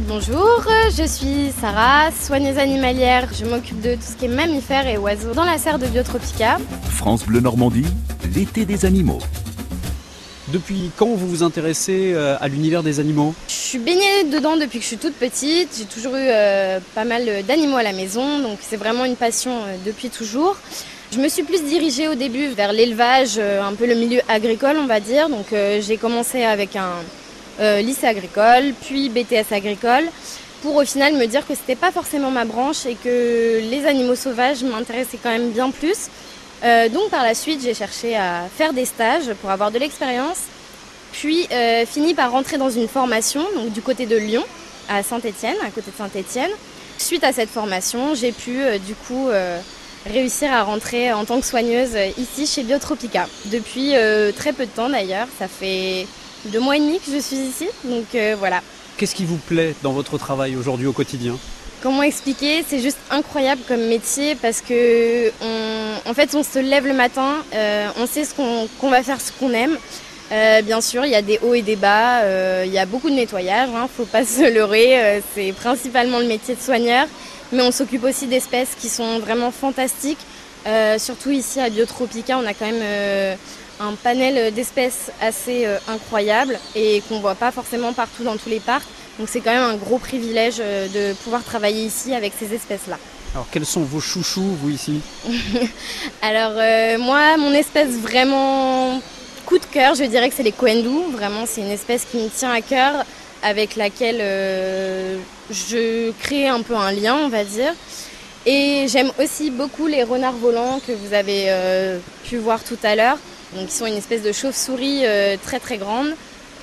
Bonjour, je suis Sarah, soigneuse animalière. Je m'occupe de tout ce qui est mammifères et oiseaux dans la serre de Biotropica. France Bleu Normandie, l'été des animaux. Depuis quand vous vous intéressez euh, à l'univers des animaux? Je suis baignée dedans depuis que je suis toute petite. J'ai toujours eu euh, pas mal d'animaux à la maison, donc c'est vraiment une passion euh, depuis toujours. Je me suis plus dirigée au début vers l'élevage, un peu le milieu agricole, on va dire. Donc j'ai commencé avec un, euh, lycée agricole, puis BTS agricole, pour au final me dire que c'était pas forcément ma branche et que les animaux sauvages m'intéressaient quand même bien plus. Euh, donc par la suite, j'ai cherché à faire des stages pour avoir de l'expérience, puis euh, fini par rentrer dans une formation donc du côté de Lyon, à Saint-Étienne, à côté de Saint-Étienne. Suite à cette formation, j'ai pu du coup réussir à rentrer en tant que soigneuse ici chez Biotropica. Depuis très peu de temps d'ailleurs, ça fait deux mois et demi que je suis ici, donc euh, voilà. Qu'est-ce qui vous plaît dans votre travail aujourd'hui au quotidien? Comment expliquer? C'est juste incroyable comme métier parce que en fait on se lève le matin, euh, on sait ce qu'on va faire, ce qu'on aime. Euh, bien sûr, il y a des hauts et des bas, il y a beaucoup de nettoyage, ne hein, faut pas se leurrer, c'est principalement le métier de soigneur, mais on s'occupe aussi d'espèces qui sont vraiment fantastiques. surtout ici à Biotropica, on a quand même un panel d'espèces assez euh, incroyable et qu'on voit pas forcément partout dans tous les parcs. Donc c'est quand même un gros privilège euh, de pouvoir travailler ici avec ces espèces-là. Alors quels sont vos chouchous, vous ici? Alors euh, moi, mon espèce vraiment coup de cœur, je dirais que c'est les coendous. Vraiment, c'est une espèce qui me tient à cœur, avec laquelle je crée un peu un lien, on va dire. Et j'aime aussi beaucoup les renards volants que vous avez pu voir tout à l'heure. Donc, ils sont une espèce de chauve-souris euh, très très grande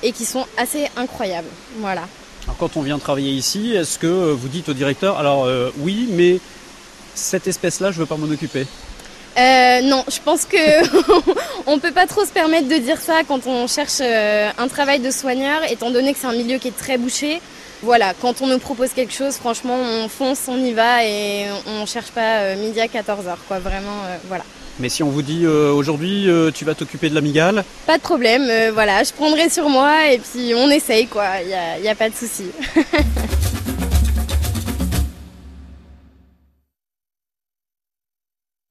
et qui sont assez incroyables. Voilà. Alors, quand on vient travailler ici, est-ce que euh, vous dites au directeur, alors euh, oui, mais cette espèce-là, je ne veux pas m'en occuper? Non, je pense que on peut pas trop se permettre de dire ça quand on cherche un travail de soigneur, étant donné que c'est un milieu qui est très bouché. Voilà, quand on nous propose quelque chose, franchement, on fonce, on y va et on cherche pas midi à 14h, quoi. Vraiment, voilà. Mais si on vous dit euh, aujourd'hui euh, tu vas t'occuper de l'amigale Pas de problème, euh, voilà, je prendrai sur moi et puis on essaye quoi, il a pas de souci.